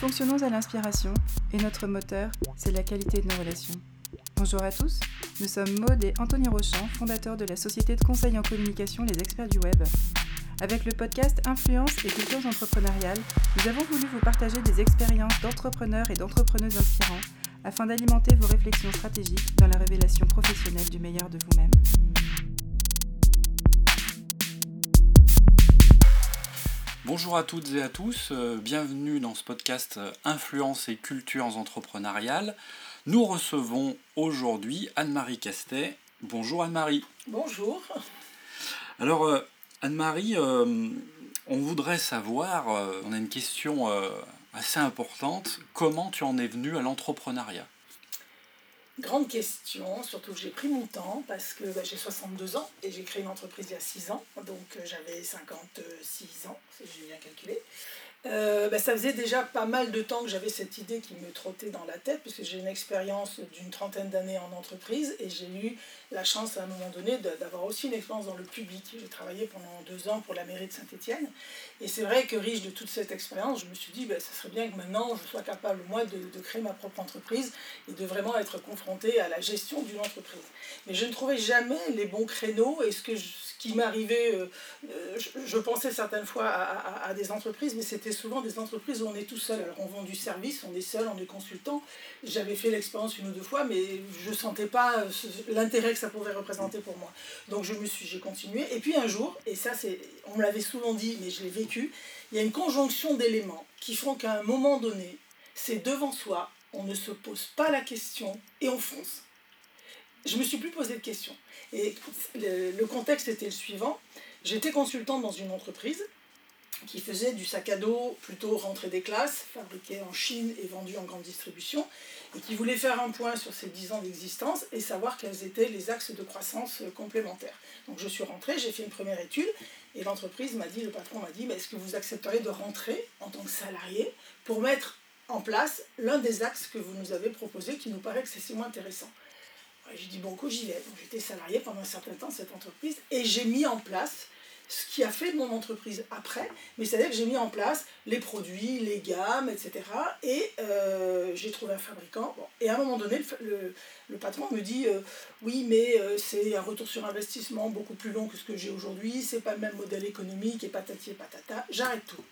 fonctionnons à l'inspiration et notre moteur, c'est la qualité de nos relations. Bonjour à tous, nous sommes Maude et Anthony Rochant, fondateurs de la société de conseil en communication Les Experts du Web. Avec le podcast Influence et cultures entrepreneuriales, nous avons voulu vous partager des expériences d'entrepreneurs et d'entrepreneuses inspirants afin d'alimenter vos réflexions stratégiques dans la révélation professionnelle du meilleur de vous-même. Bonjour à toutes et à tous, euh, bienvenue dans ce podcast euh, Influence et cultures entrepreneuriales. Nous recevons aujourd'hui Anne-Marie Castet. Bonjour Anne-Marie. Bonjour. Alors euh, Anne-Marie, on voudrait savoir, on a une question assez importante, comment tu en es venue à l'entrepreneuriat? Grande question, surtout que j'ai pris mon temps parce que bah, j'ai 62 ans et j'ai créé une entreprise il y a 6 ans, donc euh, j'avais 56 ans, si j'ai bien calculé. Euh, bah, ça faisait déjà pas mal de temps que j'avais cette idée qui me trottait dans la tête, puisque j'ai une expérience d'une trentaine d'années en entreprise et j'ai eu la chance à un moment donné d'avoir aussi une expérience dans le public. J'ai travaillé pendant deux ans pour la mairie de Saint-Étienne. Et c'est vrai que riche de toute cette expérience, je me suis dit, ben, ça serait bien que maintenant je sois capable, moi, de, de, créer ma propre entreprise et de vraiment être confronté à la gestion d'une entreprise. Mais je ne trouvais jamais les bons créneaux et ce, que ce qui m'arrivait, euh, euh, je, pensais certaines fois à, des entreprises, mais c'était souvent des entreprises où on est tout seul. Alors on vend du service, on est seul, on est consultant. J'avais fait l'expérience une ou deux fois, mais je ne sentais pas l'intérêt que ça pouvait représenter pour moi. Donc je me suis, j'ai continué. Et puis un jour, et ça c'est, on me l'avait souvent dit, mais je l'ai vécu, il y a une conjonction d'éléments qui font qu'à un moment donné, c'est devant soi, on ne se pose pas la question et on fonce. Je me suis plus posé de questions. Et le, contexte était le suivant. J'étais consultante dans une entreprise qui faisait du sac à dos plutôt rentrée des classes, fabriqué en Chine et vendu en grande distribution, et qui voulait faire un point sur ces 10 ans d'existence et savoir quels étaient les axes de croissance complémentaires. Donc je suis rentrée, j'ai fait une première étude, et l'entreprise m'a dit, le patron m'a dit, est-ce que vous accepteriez de rentrer en tant que salarié pour mettre en place l'un des axes que vous nous avez proposé qui nous paraît excessivement intéressant? J'ai dit, bon, j'y vais. J'étais salarié pendant un certain temps de cette entreprise, et j'ai mis en place ce qui a fait mon entreprise après, mais c'est-à-dire que j'ai mis en place les produits, les gammes, etc. Et euh, j'ai trouvé un fabricant. et à un moment donné, le, patron me dit euh, Oui, mais euh, c'est un retour sur investissement beaucoup plus long que ce que j'ai aujourd'hui, c'est pas le même modèle économique, et patati et patata, j'arrête tout.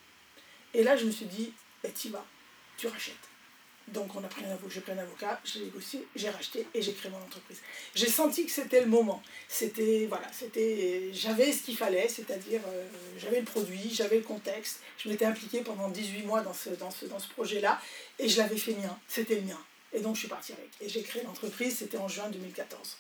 Et là, je me suis dit tu tu vas, tu rachètes. Donc on a pris un avocat, j'ai pris un avocat, j'ai négocié, j'ai racheté et j'ai créé mon entreprise. J'ai senti que c'était le moment. C'était voilà, c'était j'avais ce qu'il fallait, c'est-à-dire euh, j'avais le produit, j'avais le contexte. Je m'étais impliquée pendant 18 mois dans ce, dans ce, dans ce projet-là et je l'avais fait mien. C'était le mien. Et donc je suis partie avec. Et j'ai créé l'entreprise, c'était en juin 2014.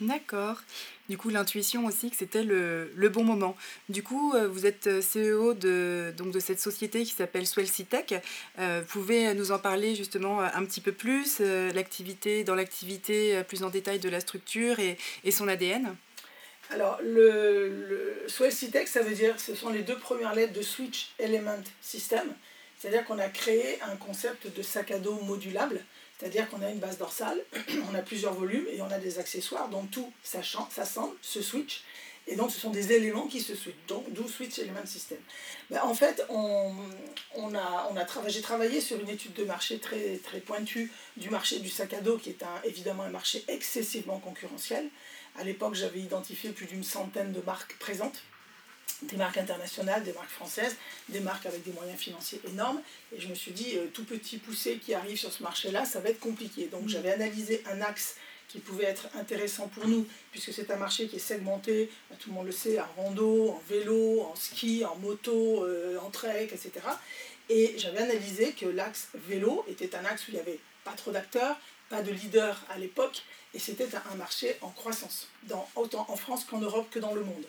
D'accord. Du coup, l'intuition aussi que c'était le, le, bon moment. Du coup, euh, vous êtes euh, CEO de, donc de cette société qui s'appelle Swellcitech. Euh, vous pouvez nous en parler justement un petit peu plus, l'activité, dans l'activité plus en détail de la structure et, et son ADN alors, le, le ça veut dire, ce sont les deux premières lettres de Switch Element System. C'est-à-dire qu'on a créé un concept de sac à dos modulable c'est-à-dire qu'on a une base dorsale, on a plusieurs volumes et on a des accessoires, dont tout s'assemble, se switch. Et donc, ce sont des éléments qui se switchent, donc d'où Switch Element System. Ben, en fait, on, a, j'ai travaillé sur une étude de marché très, pointue du marché du sac à dos, qui est évidemment un marché excessivement concurrentiel. À l'époque, j'avais identifié plus d'une centaine de marques présentes des marques internationales, des marques françaises, des marques avec des moyens financiers énormes. Et je me suis dit, euh, tout petit poussé qui arrive sur ce marché-là, ça va être compliqué. Donc mm. j'avais analysé un axe qui pouvait être intéressant pour nous, puisque c'est un marché qui est segmenté, bah, tout le monde le sait, en rando, en vélo, en ski, en moto, euh, en trek, etc. Et j'avais analysé que l'axe vélo était un axe où il n'y avait pas trop d'acteurs, pas de leaders à l'époque, et c'était un marché en croissance, dans, autant en France qu'en Europe que dans le monde.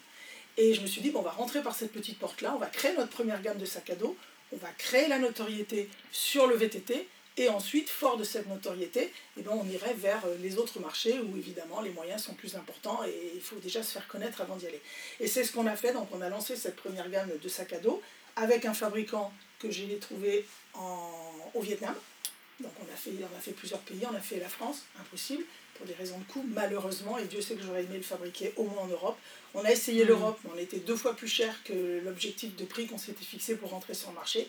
Et je me suis dit, on va rentrer par cette petite porte-là, on va créer notre première gamme de sacs à dos, on va créer la notoriété sur le VTT, et ensuite, fort de cette notoriété, eh ben, on irait vers euh, les autres marchés où évidemment les moyens sont plus importants et il faut déjà se faire connaître avant d'y aller. Et c'est ce qu'on a fait, donc on a lancé cette première gamme de sacs à dos avec un fabricant que j'ai trouvé au Vietnam. Donc on a, fait, on a fait plusieurs pays, on a fait la France, impossible pour des raisons de coût, malheureusement, et Dieu sait que j'aurais aimé le fabriquer au moins en Europe. On a essayé mm. l'Europe, mais on était deux fois plus cher que l'objectif de prix qu'on s'était fixé pour rentrer sur le marché.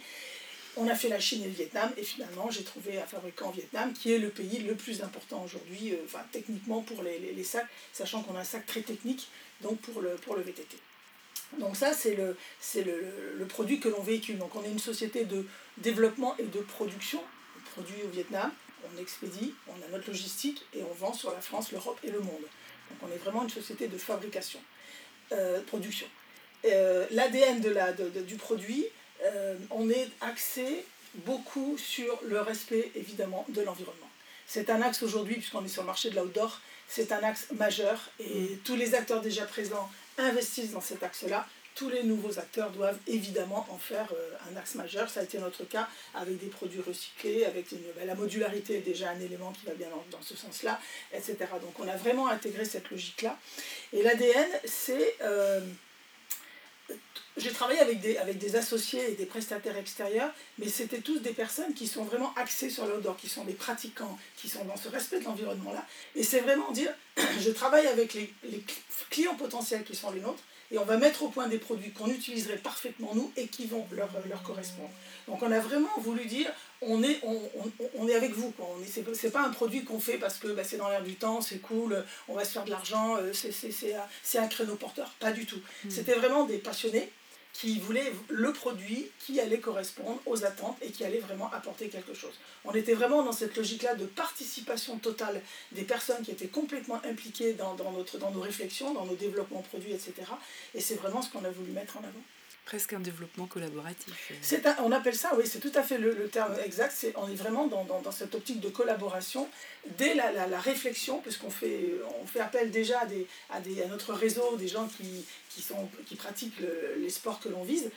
On a fait la Chine et le Vietnam, et finalement, j'ai trouvé un fabricant au Vietnam qui est le pays le plus important aujourd'hui, enfin, techniquement pour les, les, sacs, sachant qu'on a un sac très technique, donc pour le, pour le VTT. Donc ça, c'est le, le, le, produit que l'on véhicule. Donc on est une société de développement et de production. Produit au Vietnam, on expédie, on a notre logistique et on vend sur la France, l'Europe et le monde. Donc on est vraiment une société de fabrication, euh, production. Euh, L'ADN de la, de, du produit, euh, on est axé beaucoup sur le respect évidemment de l'environnement. C'est un axe aujourd'hui, puisqu'on est sur le marché de l'outdoor, c'est un axe majeur et mm. tous les acteurs déjà présents investissent dans cet axe-là. Tous les nouveaux acteurs doivent évidemment en faire euh, un axe majeur. Ça a été notre cas avec des produits recyclés, avec ben, la modularité est déjà un élément qui va bien dans, ce sens-là, etc. Donc on a vraiment intégré cette logique-là. Et l'ADN, c'est... Euh, j'ai travaillé avec des, avec des associés et des prestataires extérieurs, mais c'était tous des personnes qui sont vraiment axées sur l'odeur, qui sont des pratiquants, qui sont dans ce respect de l'environnement-là. Et c'est vraiment dire, je travaille avec les, clients potentiels qui sont les nôtres, et on va mettre au point des produits qu'on utiliserait parfaitement nous et qui vont leur, leur correspondre. Donc on a vraiment voulu dire, on est, on, on, on est avec vous. Ce n'est pas un produit qu'on fait parce que bah, c'est dans l'air du temps, c'est cool, on va se faire de l'argent, euh, c'est un créneau porteur. Pas du tout. Hmm. C'était vraiment des passionnés qui voulait le produit qui allait correspondre aux attentes et qui allait vraiment apporter quelque chose. On était vraiment dans cette logique-là de participation totale des personnes qui étaient complètement impliquées dans, notre, dans nos réflexions, dans nos développements produits, etc. Et c'est vraiment ce qu'on a voulu mettre en avant. Presque un développement collaboratif. C'est on appelle ça, oui, c'est tout à fait le, terme exact. C'est, on est vraiment dans, dans, cette optique de collaboration dès la, la, la réflexion, puisqu'on fait, on fait appel déjà à, des, à, des, à notre réseau, des gens qui, qui, sont, qui pratiquent les sports que l'on vise,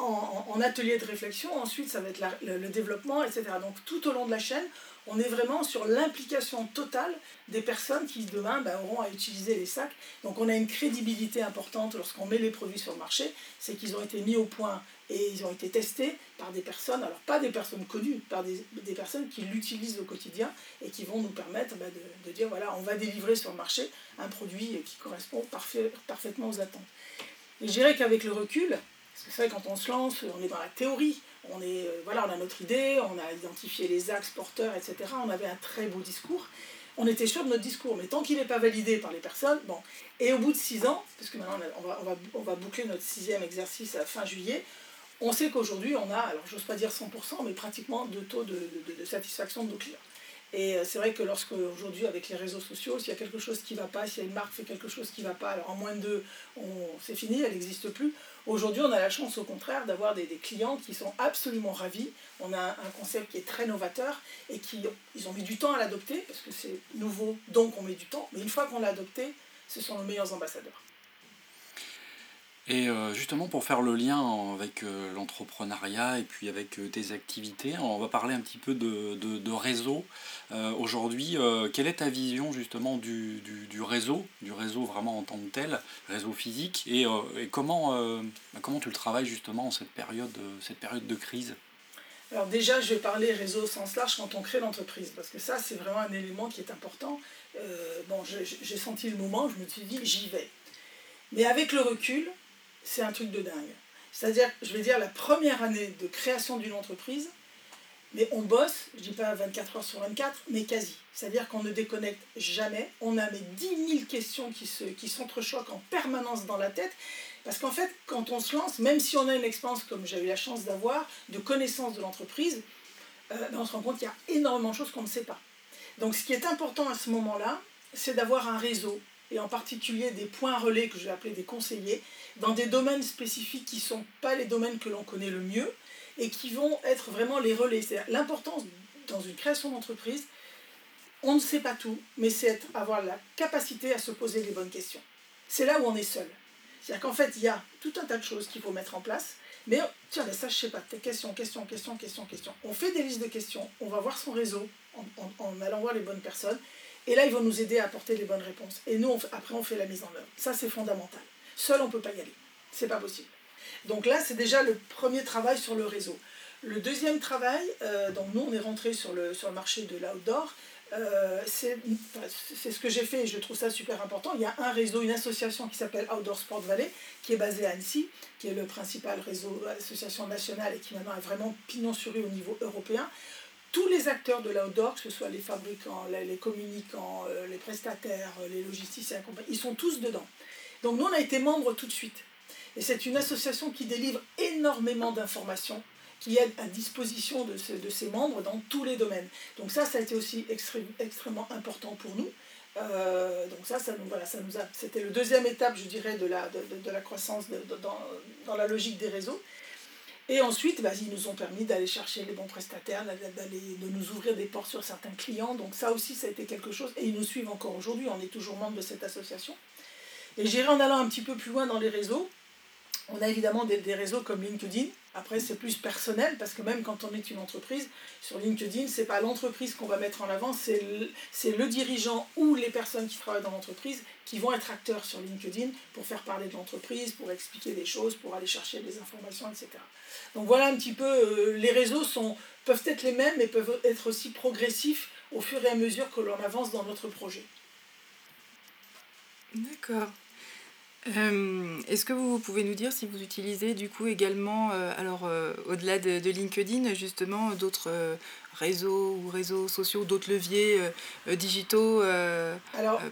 en, atelier de réflexion. Ensuite, ça va être le, développement, etc. Donc tout au long de la chaîne, on est vraiment sur l'implication totale des personnes qui demain ben, auront à utiliser les sacs. Donc on a une crédibilité importante lorsqu'on met les produits sur le marché, c'est qu'ils ont été mis au point et ils ont été testés par des personnes, alors pas des personnes connues, par des, personnes qui l'utilisent au quotidien et qui vont nous permettre ben, de, dire voilà, on va délivrer sur le marché un produit qui correspond parfait, parfaitement aux attentes. Et je dirais qu'avec le recul, c'est vrai quand on se lance, on est dans la théorie, on, est, euh, voilà, on a notre idée, on a identifié les axes porteurs, etc. On avait un très beau discours. On était sûr de notre discours, mais tant qu'il n'est pas validé par les personnes, bon. Et au bout de six ans, parce que maintenant on, va, on, va, on va boucler notre sixième exercice à fin juillet, on sait qu'aujourd'hui on a, alors j'ose pas dire 100%, mais pratiquement de taux de, de, satisfaction de nos clients. Et euh, c'est vrai que lorsque aujourd'hui avec les réseaux sociaux, s'il y a quelque chose qui ne va pas, si une marque fait quelque chose qui ne va pas, alors en moins de deux, c'est fini, elle n'existe plus. Aujourd'hui, on a la chance au contraire d'avoir des, clients qui sont absolument ravis. On a un, un, concept qui est très novateur et qui ils ont mis du temps à l'adopter parce que c'est nouveau, donc on met du temps. Mais une fois qu'on l'a adopté, ce sont nos meilleurs ambassadeurs. Et euh, justement, pour faire le lien avec euh, l'entrepreneuriat et puis avec euh, tes activités, on va parler un petit peu de, de, réseau. Aujourd'hui, quelle est ta vision justement du, du, réseau, du réseau vraiment en tant que tel, réseau physique, et, et comment, comment tu le travailles justement en cette période, cette période de crise? Alors déjà, je vais parler réseau au sens large quand on crée l'entreprise, parce que ça, c'est vraiment un élément qui est important. bon, j'ai senti le moment, je me suis dit, j'y vais. Mais avec le recul, c'est un truc de dingue. C'est-à-dire, je vais dire, la première année de création d'une entreprise, mais on bosse, je dis pas 24 heures sur 24, mais quasi. C'est-à-dire qu'on ne déconnecte jamais. On a mais 10 000 questions qui, se, qui s'entrechoquent en permanence dans la tête. Parce qu'en fait, quand on se lance, même si on a une expérience comme j'ai eu la chance d'avoir, de connaissance de l'entreprise, euh, ben on se rend compte qu'il y a énormément de choses qu'on ne sait pas. Donc ce qui est important à ce moment-là, c'est d'avoir un réseau, et en particulier des points relais que je vais appeler des conseillers, dans des domaines spécifiques qui ne sont pas les domaines que l'on connaît le mieux et qui vont être vraiment les relais. C'est l'importance dans une création d'entreprise, on ne sait pas tout, mais c'est avoir la capacité à se poser les bonnes questions. C'est là où on est seul. C'est-à-dire qu'en fait, il y a tout un tas de choses qu'il faut mettre en place, mais tiens, mais ça, je sais pas, question, question, question, question, question. On fait des listes de questions, on va voir son réseau en, en, en allant voir les bonnes personnes, et là, ils vont nous aider à apporter les bonnes réponses. Et nous, après, on fait la mise en œuvre. Ça, c'est fondamental. Seul, on ne peut pas y aller. C'est pas possible. Donc là, c'est déjà le premier travail sur le réseau. Le deuxième travail, euh, donc nous, on est rentré sur le, sur le marché de l'outdoor. euh, c'est ce que j'ai fait et je trouve ça super important. Il y a un réseau, une association qui s'appelle Outdoor Sport Valley, qui est basée à Annecy, qui est le principal réseau, association nationale et qui maintenant est vraiment pignon sur rue au niveau européen. Tous les acteurs de l'outdoor, que ce soit les fabricants, les, communicants, euh, les prestataires, euh, les logisticiens, ils sont tous dedans. Donc nous, on a été membres tout de suite. Et c'est une association qui délivre énormément d'informations qui est à disposition de, de ses membres dans tous les domaines. Donc ça, ça a été aussi extrêmement important pour nous. Euh, donc ça, ça voilà, ça nous a, c'était le deuxième étape, je dirais, de la, de, de la croissance dans, dans, la logique des réseaux. Et ensuite, bah, ils nous ont permis d'aller chercher les bons prestataires, d'aller, de nous ouvrir des portes sur certains clients. Donc ça aussi, ça a été quelque chose. Et ils nous suivent encore aujourd'hui. On est toujours membre de cette association. Et j'irai en allant un petit peu plus loin dans les réseaux. On a évidemment des, réseaux comme LinkedIn, après, c'est plus personnel parce que même quand on est une entreprise, sur LinkedIn, c'est pas l'entreprise qu'on va mettre en avant, c'est le, dirigeant ou les personnes qui travaillent dans l'entreprise qui vont être acteurs sur LinkedIn pour faire parler de l'entreprise, pour expliquer des choses, pour aller chercher des informations, etc. Donc voilà un petit peu, euh, les réseaux peuvent être les mêmes mais peuvent être aussi progressifs au fur et à mesure que l'on avance dans notre projet. D'accord. Euh, est-ce que vous pouvez nous dire si vous utilisez du coup également, euh, alors euh, au-delà de, de, LinkedIn, justement d'autres réseaux ou réseaux sociaux, d'autres leviers digitaux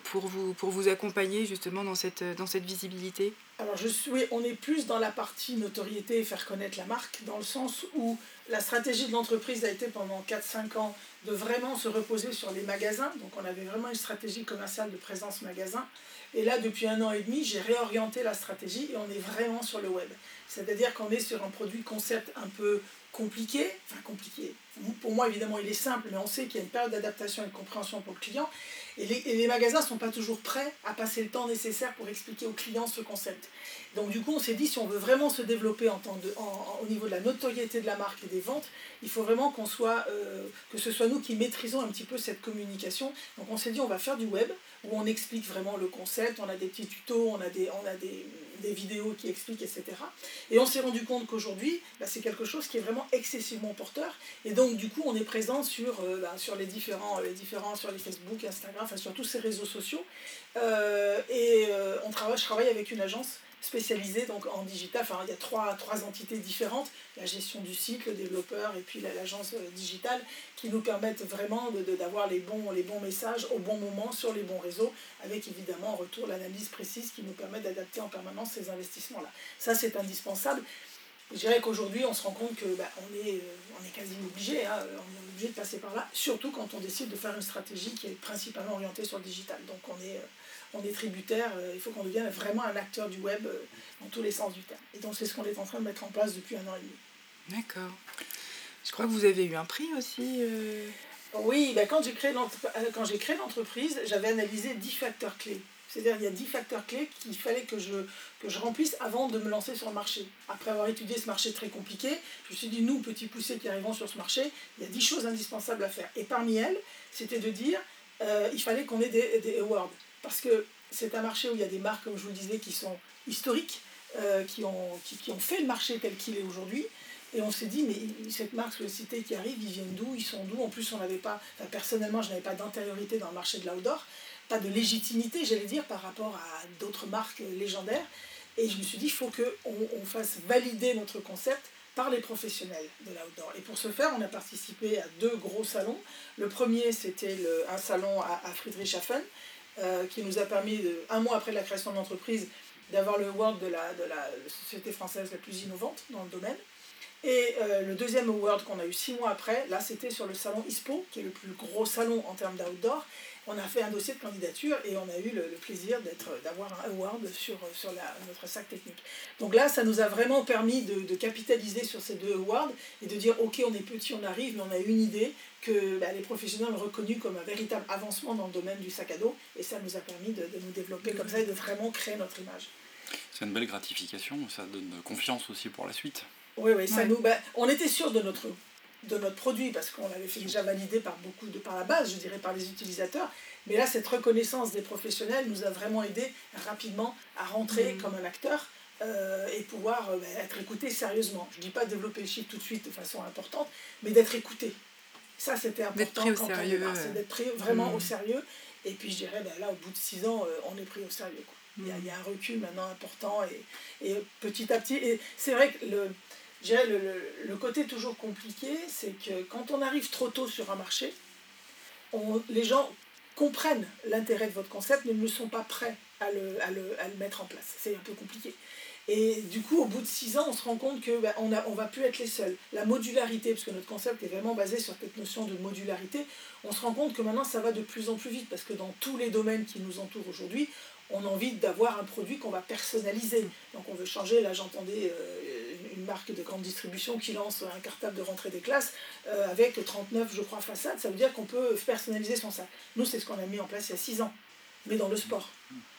pour, vous, pour vous accompagner justement dans cette, dans cette visibilité? Alors je suis, on est plus dans la partie notoriété et faire connaître la marque, dans le sens où la stratégie de l'entreprise a été pendant 4-5 ans de vraiment se reposer sur les magasins. Donc on avait vraiment une stratégie commerciale de présence magasin. Et là, depuis un an et demi, j'ai réorienté la stratégie et on est vraiment sur le web. C'est-à-dire qu'on est sur un produit concept un peu compliqué, enfin compliqué. Pour moi, évidemment, il est simple, mais on sait qu'il y a une période d'adaptation et de compréhension pour le client. Et les, magasins ne sont pas toujours prêts à passer le temps nécessaire pour expliquer aux clients ce concept. Donc du coup, on s'est dit, si on veut vraiment se développer en, de, au niveau de la notoriété de la marque et des ventes, il faut vraiment qu'on soit, euh, que ce soit nous qui maîtrisons un petit peu cette communication. Donc on s'est dit, on va faire du web, où on explique vraiment le concept, on a des petits tutos, on a des, on a des, des vidéos qui expliquent, etc. Et on s'est rendu compte qu'aujourd'hui, bah, c'est quelque chose qui est vraiment excessivement porteur. Et donc du coup, on est présent sur, euh, bah, sur les, différents, les différents, sur les Facebook, Instagram, sur tous ces réseaux sociaux. Euh, et on travaille, je travaille avec une agence spécialisé donc en digital. Enfin, il y a trois, trois entités différentes, la gestion du site, le développeur et puis l'agence euh, digitale, qui nous permettent vraiment d'avoir de, les, bons, les bons messages au bon moment sur les bons réseaux, avec évidemment en retour l'analyse précise qui nous permet d'adapter en permanence ces investissements-là. Ça, c'est indispensable. Je dirais qu'aujourd'hui, on se rend compte que bah, on, est, euh, on est quasi obligé, hein, on est obligé de passer par là, surtout quand on décide de faire une stratégie qui est principalement orientée sur le digital. Donc on est, euh, on est tributaire, euh, il faut qu'on devienne vraiment un acteur du web euh, dans tous les sens du terme. Et donc c'est ce qu'on est en train de mettre en place depuis un an et demi. D'accord. Je crois que vous avez eu un prix aussi. Euh. Oui, ben quand j'ai créé l'entreprise, j'avais analysé 10 facteurs clés. C'est-à-dire il y a 10 facteurs clés qu'il fallait que je, que je remplisse avant de me lancer sur le marché. Après avoir étudié ce marché très compliqué, je me suis dit, nous, petits poussés qui arrivons sur ce marché, il y a 10 choses indispensables à faire. Et parmi elles, c'était de dire, il fallait qu'on ait des, des awards parce que c'est un marché où il y a des marques, comme je vous le disais, qui sont historiques, euh, qui, ont, qui, ont fait le marché tel qu'il est aujourd'hui. Et on s'est dit, mais cette marque Sollicité qui arrive, ils viennent d'où Ils sont d'où? En plus, on n'avait pas, personnellement, je n'avais pas d'antériorité dans le marché de l'outdoor, pas de légitimité, j'allais dire, par rapport à d'autres marques légendaires. Et je me suis dit, il faut qu'on on fasse valider notre concept par les professionnels de l'outdoor. Et pour ce faire, on a participé à deux gros salons. Le premier, c'était un salon à, à Friedrichshafen, euh, qui nous a permis, un mois après la création de l'entreprise, d'avoir le award de la société française la plus innovante dans le domaine. Et euh, le deuxième award qu'on a eu six mois après, là c'était sur le salon ISPO, qui est le plus gros salon en termes d'outdoor. On a fait un dossier de candidature et on a eu le, plaisir d'être, d'avoir un award sur, sur notre sac technique. Donc là, ça nous a vraiment permis de, capitaliser sur ces deux awards et de dire ok, on est petit, on arrive, mais on a une idée que bah, les professionnels ont reconnu comme un véritable avancement dans le domaine du sac à dos et ça nous a permis de nous développer comme ça et de vraiment créer notre image. C'est une belle gratification, ça donne confiance aussi pour la suite. Oui, oui, ça nous, bah, on était sûr de notre, de notre produit parce qu'on l'avait fait déjà valider par beaucoup de par la base, je dirais par les utilisateurs. Mais là, cette reconnaissance des professionnels nous a vraiment aidé rapidement à rentrer mmh. comme un acteur euh, et pouvoir euh, bah, être écouté sérieusement. Je ne dis pas développer le chiffre tout de suite de façon importante, mais d'être écouté. Ça, c'était important. D'être pris au quand sérieux, c'est euh. d'être pris vraiment Mm. au sérieux. Et puis, je dirais, ben là, au bout de six ans, euh, on est pris au sérieux. quoi. Il, y a, Mm. il y a un recul maintenant important. Et, et petit à petit, et c'est vrai que le, je dirais, le, le- côté toujours compliqué, c'est que quand on arrive trop tôt sur un marché, les gens comprennent l'intérêt de votre concept, mais ne sont pas prêts à le, à le- à le mettre en place. C'est un peu compliqué. Et du coup, au bout de six ans, on se rend compte que ben, on, a, on va plus être les seuls. La modularité, parce que notre concept est vraiment basé sur cette notion de modularité, on se rend compte que maintenant, ça va de plus en plus vite, parce que dans tous les domaines qui nous entourent aujourd'hui, on a envie d'avoir un produit qu'on va personnaliser. Donc on veut changer, là j'entendais euh, une marque de grande distribution qui lance un cartable de rentrée des classes euh, avec 39, je crois, façades, ça veut dire qu'on peut personnaliser son sac. Nous, c'est ce qu'on a mis en place il y a six ans, mais dans le sport.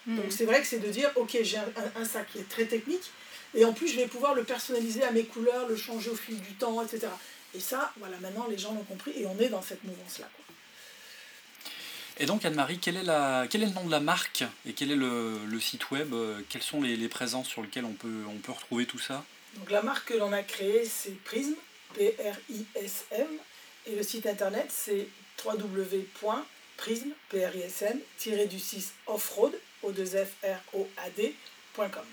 Mm. Donc c'est vrai que c'est de dire, ok, j'ai un, un- un sac qui est très technique, et en plus je vais pouvoir le personnaliser à mes couleurs, le changer au fil du temps, etc. Et ça, voilà, maintenant les gens l'ont compris, et on est dans cette mouvance-là. quoi. Et donc Anne-Marie, quel, est la- quel est le nom de la marque et quel est le, le site web euh, Quelles sont les, les présences sur lesquelles on peut, on peut retrouver tout ça? Donc la marque que l'on a créée, c'est Prism, P-R-I-S-M, et le site internet, c'est www.prism, P-R-I-S-M, du 6 offroad, o 2 f r o a d.com.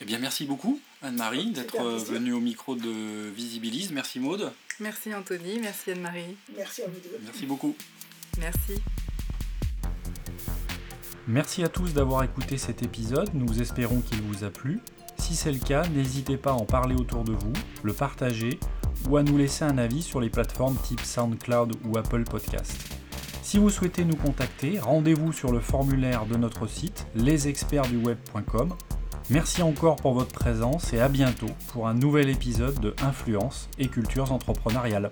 Eh bien merci beaucoup Anne-Marie d'être euh, venue au micro de Visibilise. Merci Maude. Merci Anthony, merci Anne-Marie. Merci à vous deux. Merci beaucoup. Merci. Merci à tous d'avoir écouté cet épisode, nous espérons qu'il vous a plu. Si c'est le cas, n'hésitez pas à en parler autour de vous, le partager ou à nous laisser un avis sur les plateformes type SoundCloud ou Apple Podcast. Si vous souhaitez nous contacter, rendez-vous sur le formulaire de notre site lesexpertsduweb.com. Merci encore pour votre présence et à bientôt pour un nouvel épisode de Influence et Cultures entrepreneuriales.